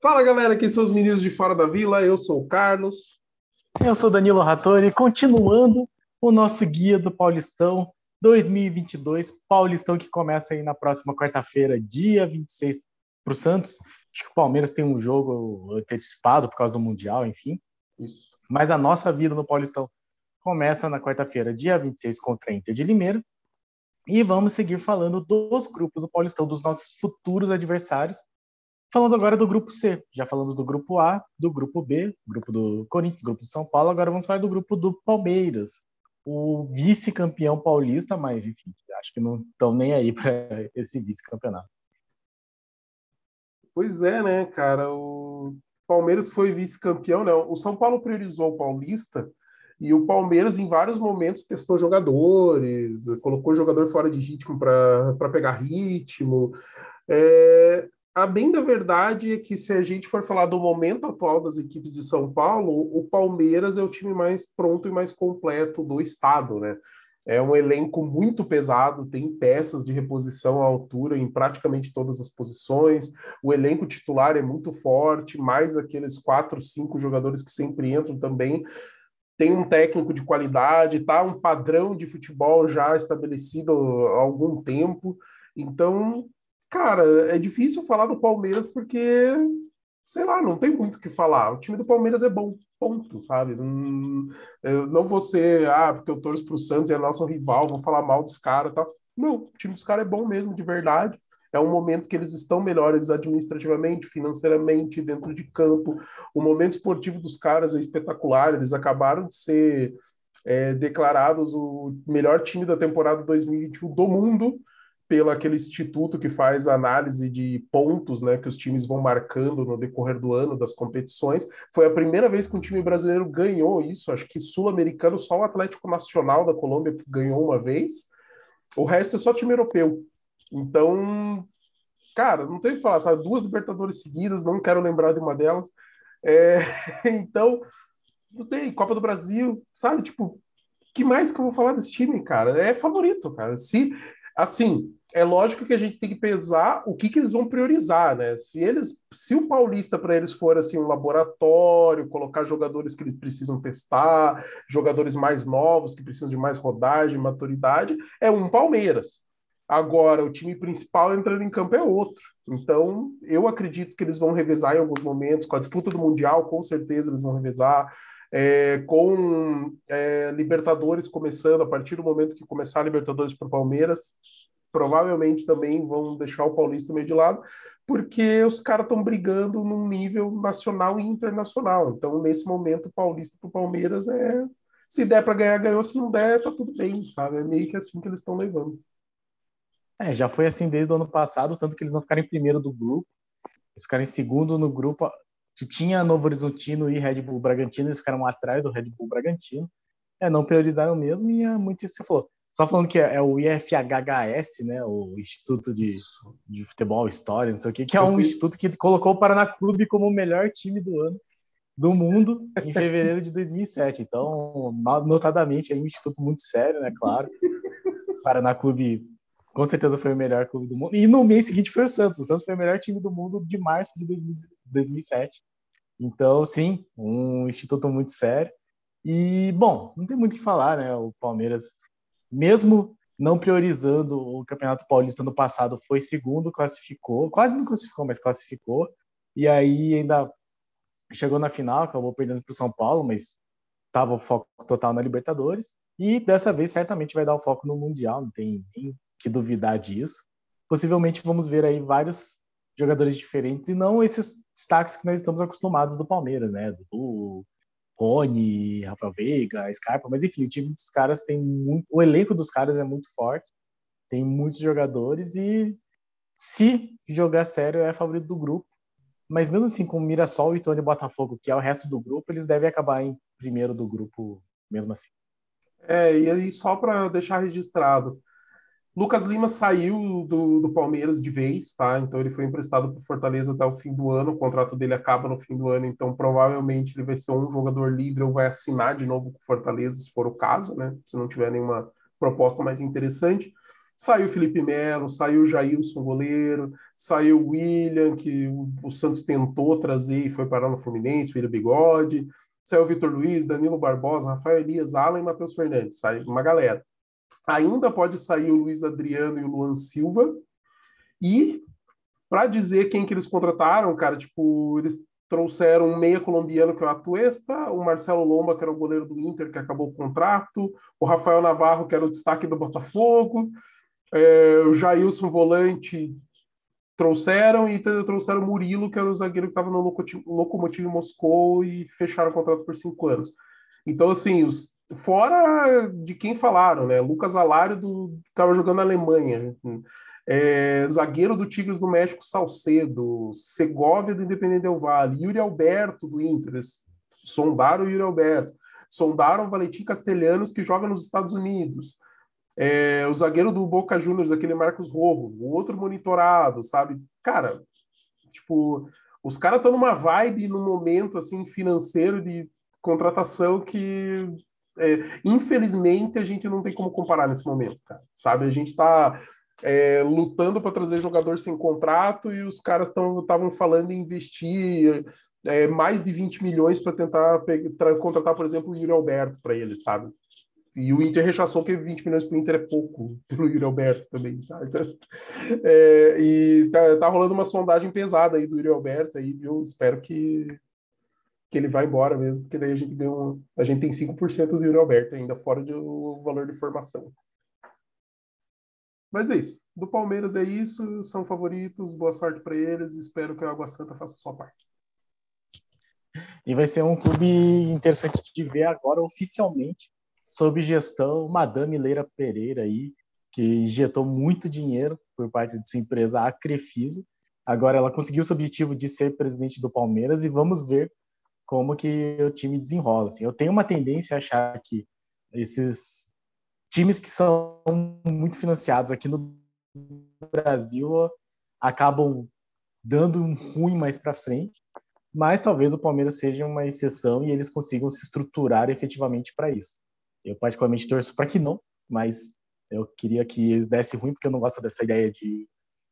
Fala galera, aqui são os meninos de Fora da Vila, eu sou o Carlos. Eu sou Danilo Rattori, continuando o nosso guia do Paulistão 2022, Paulistão que começa aí na próxima quarta-feira, dia 26 para o Santos. Acho que o Palmeiras tem um jogo antecipado por causa do Mundial, enfim. Isso. Mas a nossa vida no Paulistão começa na quarta-feira, dia 26, contra a Inter de Limeira. E vamos seguir falando dos grupos do Paulistão, dos nossos futuros adversários. Falando agora do grupo C. Já falamos do grupo A, do grupo B, grupo do Corinthians, grupo de São Paulo. Agora vamos falar do grupo do Palmeiras, o vice-campeão paulista, mas enfim, acho que não estão nem aí para esse vice-campeonato. Pois é, né, cara? O Palmeiras foi vice-campeão, né? O São Paulo priorizou o Paulista e o Palmeiras, em vários momentos, testou jogadores, colocou jogador fora de ritmo para pegar ritmo. É, a bem da verdade é que se a gente for falar do momento atual das equipes de São Paulo, o Palmeiras é o time mais pronto e mais completo do estado, né? É um elenco muito pesado, tem peças de reposição à altura em praticamente todas as posições. O elenco titular é muito forte, mais aqueles quatro, cinco jogadores que sempre entram também. Tem um técnico de qualidade, tá? Um padrão de futebol já estabelecido há algum tempo. Então, Cara, é difícil falar do Palmeiras porque, sei lá, não tem muito o que falar. O time do Palmeiras é bom, ponto, sabe? Não, eu não vou ser, ah, porque eu torço pro Santos e é nosso rival, vou falar mal dos caras tal. Não, o time dos caras é bom mesmo, de verdade. É um momento que eles estão melhores administrativamente, financeiramente, dentro de campo. O momento esportivo dos caras é espetacular. Eles acabaram de ser é, declarados o melhor time da temporada 2021 do mundo pelo aquele instituto que faz análise de pontos, né, que os times vão marcando no decorrer do ano das competições. Foi a primeira vez que um time brasileiro ganhou isso. Acho que sul-americano só o Atlético Nacional da Colômbia ganhou uma vez. O resto é só time europeu. Então, cara, não tem o que falar, sabe? Duas Libertadores seguidas, não quero lembrar de uma delas. É... então, não tem Copa do Brasil, sabe? Tipo, que mais que eu vou falar desse time, cara? É favorito, cara. Se assim, é lógico que a gente tem que pesar o que, que eles vão priorizar, né? Se eles, se o Paulista para eles for assim um laboratório, colocar jogadores que eles precisam testar, jogadores mais novos que precisam de mais rodagem, maturidade, é um Palmeiras. Agora, o time principal entrando em campo é outro. Então, eu acredito que eles vão revezar em alguns momentos. Com a disputa do Mundial, com certeza eles vão revezar. É, com é, Libertadores começando, a partir do momento que começar a Libertadores para o Palmeiras, provavelmente também vão deixar o Paulista meio de lado, porque os caras estão brigando num nível nacional e internacional. Então, nesse momento, o Paulista para o Palmeiras é. Se der para ganhar, ganhou. Se não der, tá tudo bem, sabe? É meio que assim que eles estão levando. É, já foi assim desde o ano passado, tanto que eles não ficaram em primeiro do grupo. Eles ficaram em segundo no grupo que tinha Novo Horizontino e Red Bull Bragantino, eles ficaram atrás do Red Bull Bragantino. É, não priorizaram mesmo e é muito isso que você falou. Só falando que é o IFHHS, né, o Instituto de, de Futebol História, não sei o que, que é um instituto que colocou o Paraná Clube como o melhor time do ano do mundo em fevereiro de 2007. Então, notadamente, é um instituto muito sério, né, claro. O Paraná Clube com certeza foi o melhor clube do mundo. E no mês seguinte foi o Santos. O Santos foi o melhor time do mundo de março de 2007. Então, sim, um instituto muito sério. E, bom, não tem muito o que falar, né? O Palmeiras mesmo não priorizando o Campeonato Paulista no passado, foi segundo, classificou, quase não classificou, mas classificou, e aí ainda chegou na final, acabou perdendo para o São Paulo, mas estava o foco total na Libertadores, e dessa vez certamente vai dar o foco no Mundial, não tem nem que duvidar disso. Possivelmente vamos ver aí vários jogadores diferentes e não esses destaques que nós estamos acostumados do Palmeiras, né? Do Rony, Rafael Veiga, Scarpa, mas enfim, o time dos caras tem muito. O elenco dos caras é muito forte, tem muitos jogadores e se jogar sério é favorito do grupo. Mas mesmo assim, com Mirassol, e e Botafogo, que é o resto do grupo, eles devem acabar em primeiro do grupo mesmo assim. É, e aí só para deixar registrado, Lucas Lima saiu do, do Palmeiras de vez, tá? Então ele foi emprestado para Fortaleza até o fim do ano. O contrato dele acaba no fim do ano, então provavelmente ele vai ser um jogador livre ou vai assinar de novo com o Fortaleza, se for o caso, né? Se não tiver nenhuma proposta mais interessante. Saiu Felipe Melo, saiu Jailson, goleiro, saiu William, que o, o, Santos tentou trazer e foi parar no Fluminense, William Bigode, saiu Vitor Luiz, Danilo Barbosa, Rafael Elias, Alan e Matheus Fernandes, sai uma galera. Ainda pode sair o Luiz Adriano e o Luan Silva, e para dizer quem que eles contrataram, cara, tipo, eles trouxeram um meia colombiano, que é o Atuesta, o Marcelo Lomba, que era o goleiro do Inter, que acabou o contrato, o Rafael Navarro, que era o destaque do Botafogo, é, o Jailson Volante trouxeram e trouxeram o Murilo, que era o zagueiro que estava no Locomotivo Moscou e fecharam o contrato por cinco anos. Então, assim, os, fora de quem falaram, né? Lucas Alário estava jogando na Alemanha. É, zagueiro do Tigres do México, Salcedo, Segovia do Independente Del Vale, Yuri Alberto do Inter, sondaram o Yuri Alberto, sondaram o Valentim Castelhanos, que joga nos Estados Unidos, é, o zagueiro do Boca Juniors, aquele Marcos Rojo, o outro monitorado, sabe? Cara, tipo, os caras estão numa vibe, num momento, assim, financeiro de contratação que é, infelizmente a gente não tem como comparar nesse momento, cara. Sabe, a gente está é, lutando para trazer jogador sem contrato e os caras estavam falando em investir é, mais de 20 milhões para tentar contratar, por exemplo, o Yuri Alberto para ele, sabe? E o Inter rechaçou que 20 milhões para o Inter é pouco, pelo Yuri Alberto também, sabe? Então, é, e tá, tá, rolando uma sondagem pesada aí do Yuri Alberto aí, viu? Espero que, que ele vá embora mesmo, porque daí a gente deu a gente tem 5% do Yuri Alberto ainda, fora do valor de formação. Mas é isso. Do Palmeiras é isso. São favoritos. Boa sorte para eles. Espero que a Água Santa faça sua parte. E vai ser um clube interessante de ver agora oficialmente sob gestão Madame Leira Pereira aí, que injetou muito dinheiro por parte de sua empresa a Crefisa. Agora ela conseguiu o objetivo de ser presidente do Palmeiras e vamos ver como que o time desenrola. Assim, eu tenho uma tendência a achar que esses times que são muito financiados aqui no Brasil acabam dando um ruim mais para frente, mas talvez o Palmeiras seja uma exceção e eles consigam se estruturar efetivamente para isso. Eu particularmente torço para que não, mas eu queria que eles dessem ruim porque eu não gosto dessa ideia de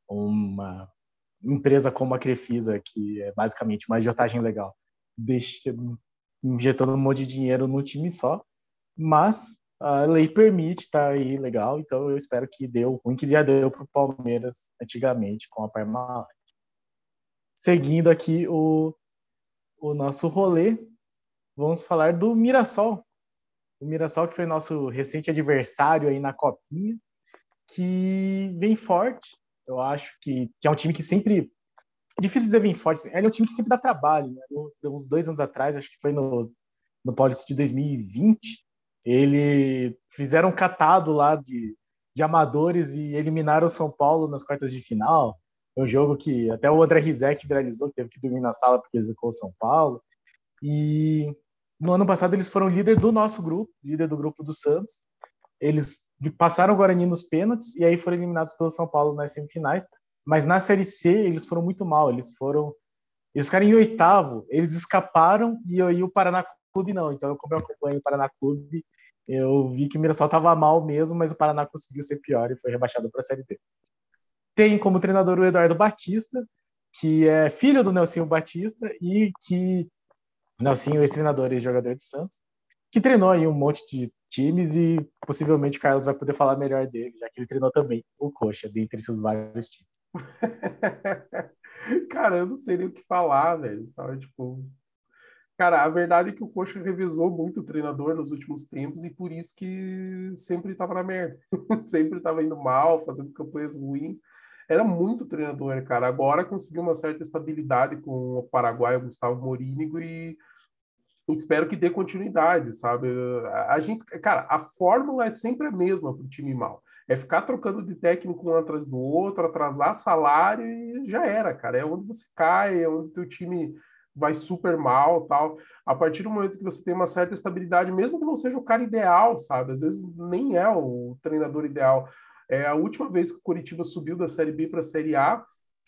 uma empresa como a Crefisa, que é basicamente uma agiotagem legal, deixa, injetando um monte de dinheiro no time só, mas a lei permite, tá aí legal, então eu espero que deu ruim que já deu para o Palmeiras antigamente com a Parmalat. Seguindo aqui o, o nosso rolê, vamos falar do Mirassol. O Mirassol que foi nosso recente adversário aí na Copinha, que vem forte, eu acho que, que é um time que sempre difícil dizer vem forte, ele é um time que sempre dá trabalho, né? uns dois anos atrás, acho que foi no, no Paulista de 2020, ele fizeram um catado lá de, de amadores e eliminaram o São Paulo nas quartas de final. É um jogo que até o André Rizek viralizou, teve que dormir na sala porque execou o São Paulo. E no ano passado eles foram líder do nosso grupo, líder do grupo do Santos. Eles passaram o Guarani nos pênaltis e aí foram eliminados pelo São Paulo nas semifinais. Mas na Série C eles foram muito mal. Eles foram, eles ficaram em oitavo. Eles escaparam e aí o Paraná Clube não. Então como eu acompanho o Paraná Clube, eu vi que o Mirassol estava mal mesmo, mas o Paraná conseguiu ser pior e foi rebaixado para a Série D. Tem como treinador o Eduardo Batista, que é filho do Nelsinho Batista e que Nelsinho, ex-treinador e jogador de Santos, que treinou aí um monte de times e possivelmente o Carlos vai poder falar melhor dele, já que ele treinou também o Coxa, dentre seus vários times. Cara, eu não sei nem o que falar, velho. Sabe, tipo, Cara, a verdade é que o Coxa revisou muito o treinador nos últimos tempos e por isso que sempre estava na merda. sempre estava indo mal, fazendo campanhas ruins. Era muito treinador, cara. Agora conseguiu uma certa estabilidade com o Paraguai, o Gustavo Morínigo, e espero que dê continuidade, sabe? A gente, cara, a fórmula é sempre a mesma para time mal. É ficar trocando de técnico um atrás do outro, atrasar salário e já era, cara. É onde você cai, é onde o time vai super mal, tal. A partir do momento que você tem uma certa estabilidade, mesmo que não seja o cara ideal, sabe? Às vezes nem é o treinador ideal. É a última vez que o Curitiba subiu da Série B para a Série A,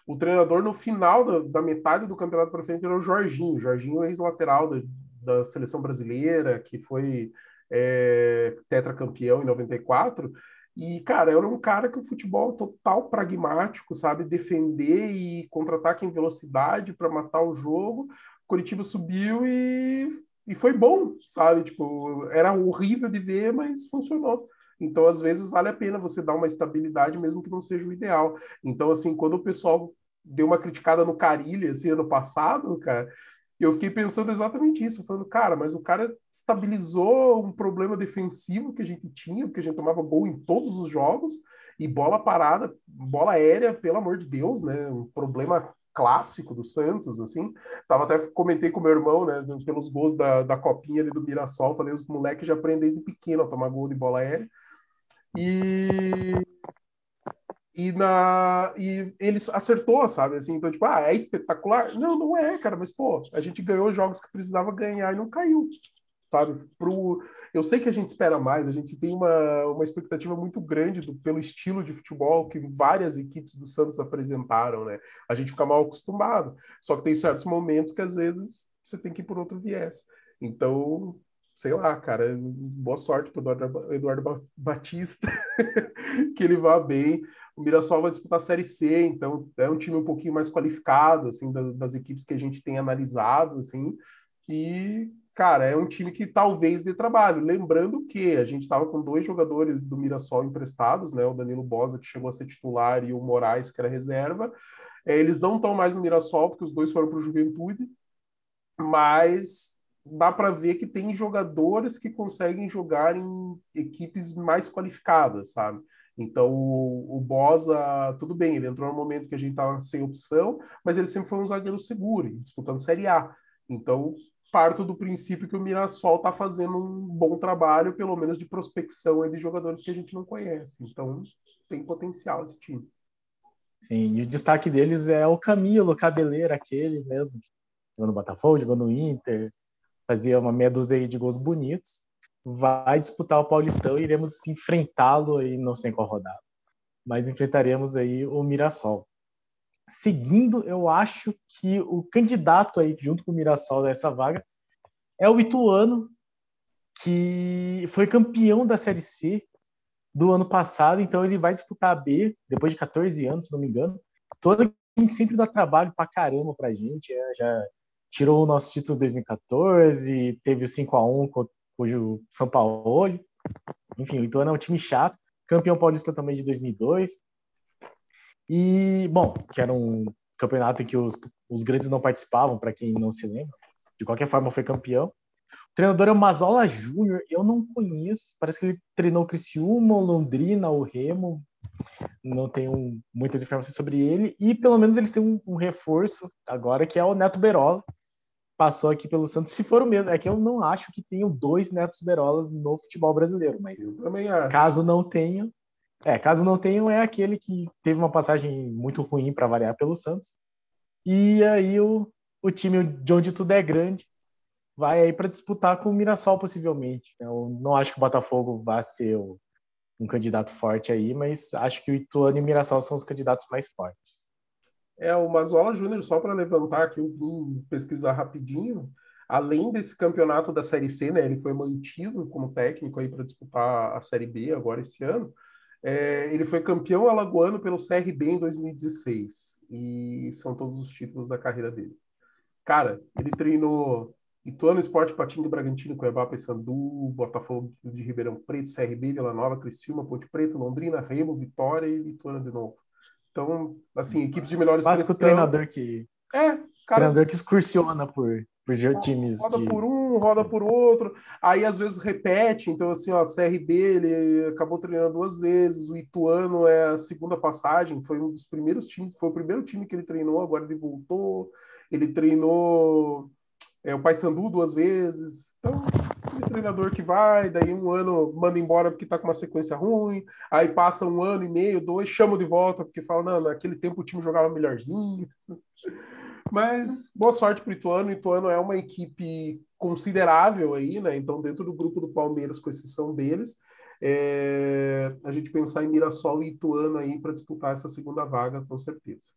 o treinador no final da, da metade do campeonato para frente era o Jorginho. Jorginho, ex-lateral da, da seleção brasileira, que foi é, tetracampeão em 94. E, cara, era um cara que o futebol total pragmático, sabe? Defender e contra-ataque em velocidade para matar o jogo. Curitiba subiu e, e foi bom, sabe? Tipo, era horrível de ver, mas funcionou. Então, às vezes, vale a pena você dar uma estabilidade, mesmo que não seja o ideal. Então, assim, quando o pessoal deu uma criticada no Carilli, assim, ano passado, cara, eu fiquei pensando exatamente isso, falando, cara, mas o cara estabilizou um problema defensivo que a gente tinha, porque a gente tomava gol em todos os jogos, e bola parada, bola aérea, pelo amor de Deus, né? Um problema clássico do Santos, assim. Tava até comentei com meu irmão, né, pelos gols da, da copinha ali do Mirassol, falei, os moleques já aprendem desde pequeno a tomar gol de bola aérea. E e na e ele acertou, sabe? Assim, então tipo, ah, é espetacular? Não, não é, cara, mas pô, a gente ganhou jogos que precisava ganhar e não caiu. Sabe? Pro eu sei que a gente espera mais, a gente tem uma, uma expectativa muito grande do, pelo estilo de futebol que várias equipes do Santos apresentaram, né? A gente fica mal acostumado. Só que tem certos momentos que às vezes você tem que ir por outro viés. Então, sei lá, cara, boa sorte para Eduardo, Eduardo Batista, que ele vá bem. O Mirassol vai disputar a Série C, então é um time um pouquinho mais qualificado, assim, das, das equipes que a gente tem analisado, assim, e, cara, é um time que talvez dê trabalho. Lembrando que a gente estava com dois jogadores do Mirassol emprestados, né, o Danilo Bosa, que chegou a ser titular, e o Moraes, que era reserva. É, eles não estão mais no Mirassol, porque os dois foram para o Juventude, mas dá para ver que tem jogadores que conseguem jogar em equipes mais qualificadas, sabe? Então, o, o Bosa, tudo bem, ele entrou no momento que a gente estava sem opção, mas ele sempre foi um zagueiro seguro, disputando Série A. Então, parto do princípio que o Mirassol está fazendo um bom trabalho, pelo menos de prospecção de jogadores que a gente não conhece. Então, tem potencial esse time. Sim, e o destaque deles é o Camilo, o cabeleiro, aquele mesmo, jogou no Botafogo, jogou no Inter, fazia uma meia dúzia de gols bonitos vai disputar o Paulistão e iremos enfrentá-lo aí, não sei qual rodada, mas enfrentaremos aí o Mirassol. Seguindo, eu acho que o candidato aí, junto com o Mirassol dessa vaga, é o Ituano, que foi campeão da Série C do ano passado, então ele vai disputar a B depois de 14 anos, se não me engano. Todo time sempre dá trabalho pra caramba pra gente, é, já tirou o nosso título em 2014, teve o 5 a 1 cujo São Paulo. Enfim, o Ituano é um time chato, campeão paulista também de 2002. E, bom, que era um campeonato em que os, os grandes não participavam, para quem não se lembra. De qualquer forma, foi campeão. O treinador é o Mazola Júnior, eu não conheço, parece que ele treinou o Criciúma, o Londrina, o Remo, não tenho muitas informações sobre ele, e pelo menos eles têm um, um reforço agora, que é o Neto Berola, passou aqui pelo Santos, se for o mesmo. É que eu não acho que tenham dois Netos Berolas no futebol brasileiro, mas caso não tenham, é, caso não tenham, é aquele que teve uma passagem muito ruim para variar pelo Santos. E aí o, o time de onde tudo é grande vai aí para disputar com o Mirassol possivelmente. Eu não acho que o Botafogo vá ser o, um candidato forte aí, mas acho que o Ituano e o Mirassol são os candidatos mais fortes. É, o Mazola Júnior, só para levantar que eu vim pesquisar rapidinho, além desse campeonato da Série C, né, ele foi mantido como técnico aí para disputar a Série B agora esse ano. É, ele foi campeão alagoano pelo CRB em 2016 e são todos os títulos da carreira dele. Cara, ele treinou Ituano Esporte Patinho Bragantino, Cuiabá, Paysandu, Botafogo de Ribeirão Preto, CRB, Vila Nova, Criciúma, Ponte Preta, Londrina, Remo, Vitória e Ituano de novo. Então, assim, equipes de expressão... Básico treinador que... É, cara... Treinador que excursiona por, por times Roda de... por um, roda por outro, aí às vezes repete, então assim, ó, CRB, ele acabou treinando duas vezes, o Ituano é a segunda passagem, foi um dos primeiros times, foi o primeiro time que ele treinou, agora ele voltou, ele treinou é, o Paysandu duas vezes, então treinador que vai, daí um ano manda embora porque está com uma sequência ruim, aí passa um ano e meio, dois, chama de volta porque fala, não, naquele tempo o time jogava melhorzinho. Mas boa sorte para o Ituano. Ituano é uma equipe considerável aí, né? Então, dentro do grupo do Palmeiras, com exceção deles, é... a gente pensar em Mirassol e Ituano aí para disputar essa segunda vaga, com certeza.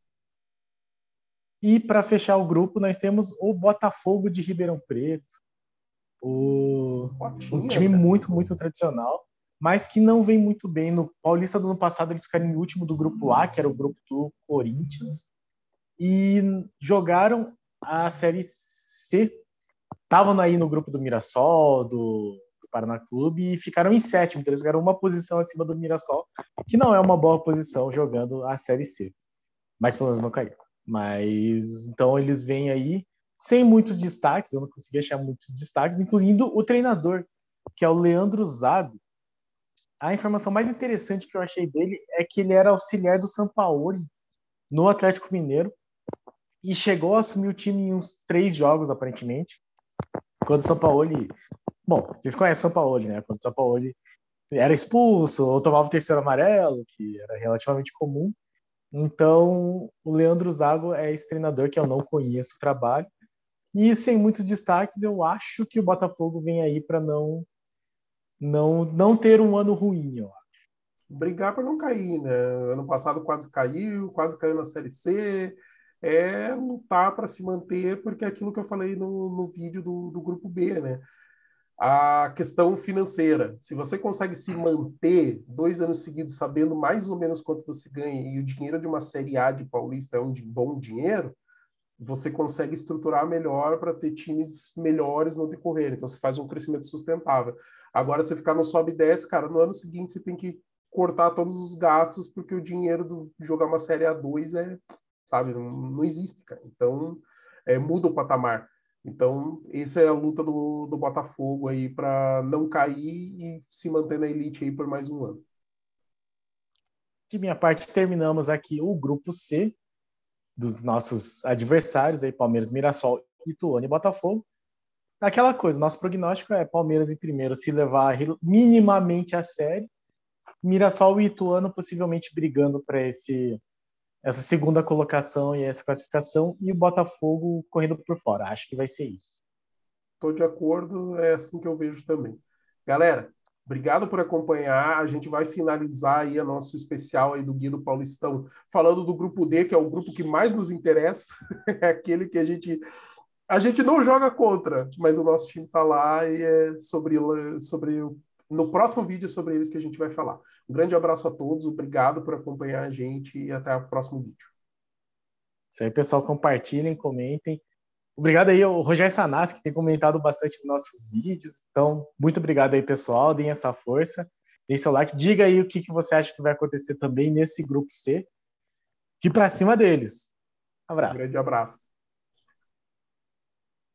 E para fechar o grupo, nós temos o Botafogo de Ribeirão Preto, o, um time muito, muito tradicional. mas que não vem muito bem. No Paulista do ano passado, eles ficaram em último do grupo A, que era o grupo do Corinthians, e jogaram a Série C. Estavam aí no grupo do Mirassol, do, do Paraná Clube, e ficaram em sétimo. Então eles ficaram uma posição acima do Mirassol, que não é uma boa posição jogando a Série C. Mas pelo menos não caiu. Mas então eles vêm aí sem muitos destaques, eu não consegui achar muitos destaques, incluindo o treinador, que é o Leandro Zago. A informação mais interessante que eu achei dele é que ele era auxiliar do Sampaoli no Atlético Mineiro e chegou a assumir o time em uns três jogos, aparentemente. Quando o Sampaoli. Bom, vocês conhecem o Sampaoli, né? Quando o Sampaoli era expulso ou tomava o terceiro amarelo, que era relativamente comum. Então, o Leandro Zago é esse treinador que eu não conheço o trabalho. E sem muitos destaques, eu acho que o Botafogo vem aí para não, não não ter um ano ruim, acho. Brigar para não cair, né? Ano passado quase caiu, quase caiu na Série C. É lutar para se manter, porque é aquilo que eu falei no, no vídeo do, do grupo B, né? a questão financeira. Se você consegue se manter dois anos seguidos sabendo mais ou menos quanto você ganha e o dinheiro de uma Série A de Paulista é um bom dinheiro, você consegue estruturar melhor para ter times melhores no decorrer. Então você faz um crescimento sustentável. Agora, você ficar no sobe 10, cara, no ano seguinte você tem que cortar todos os gastos, porque o dinheiro de jogar uma Série A2 é, sabe, não, não existe, cara. Então, é, muda o patamar. Então, essa é a luta do, do Botafogo aí para não cair e se manter na elite aí por mais um ano. De minha parte, terminamos aqui o grupo C dos nossos adversários aí, Palmeiras, Mirassol, Ituano e Botafogo. Aquela coisa, nosso prognóstico é Palmeiras em primeiro se levar minimamente a sério, Mirassol e Ituano possivelmente brigando para esse essa segunda colocação e essa classificação e o Botafogo correndo por fora. Acho que vai ser isso. Estou de acordo, é assim que eu vejo também. Galera, obrigado por acompanhar. A gente vai finalizar aí o nosso especial aí do Guia do Paulistão, falando do grupo D, que é o grupo que mais nos interessa, é aquele que a gente a gente não joga contra, mas o nosso time está lá e é sobre sobre no próximo vídeo é sobre eles que a gente vai falar. Um grande abraço a todos, obrigado por acompanhar a gente e até o próximo vídeo. Isso aí, pessoal, compartilhem, comentem. Obrigado aí ao Rogério Sanassi, que tem comentado bastante nos nossos vídeos. Então, muito obrigado aí, pessoal. Deem essa força. Deem seu like. Diga aí o que, que você acha que vai acontecer também nesse grupo C. Que para cima deles. Abraço. Um grande abraço.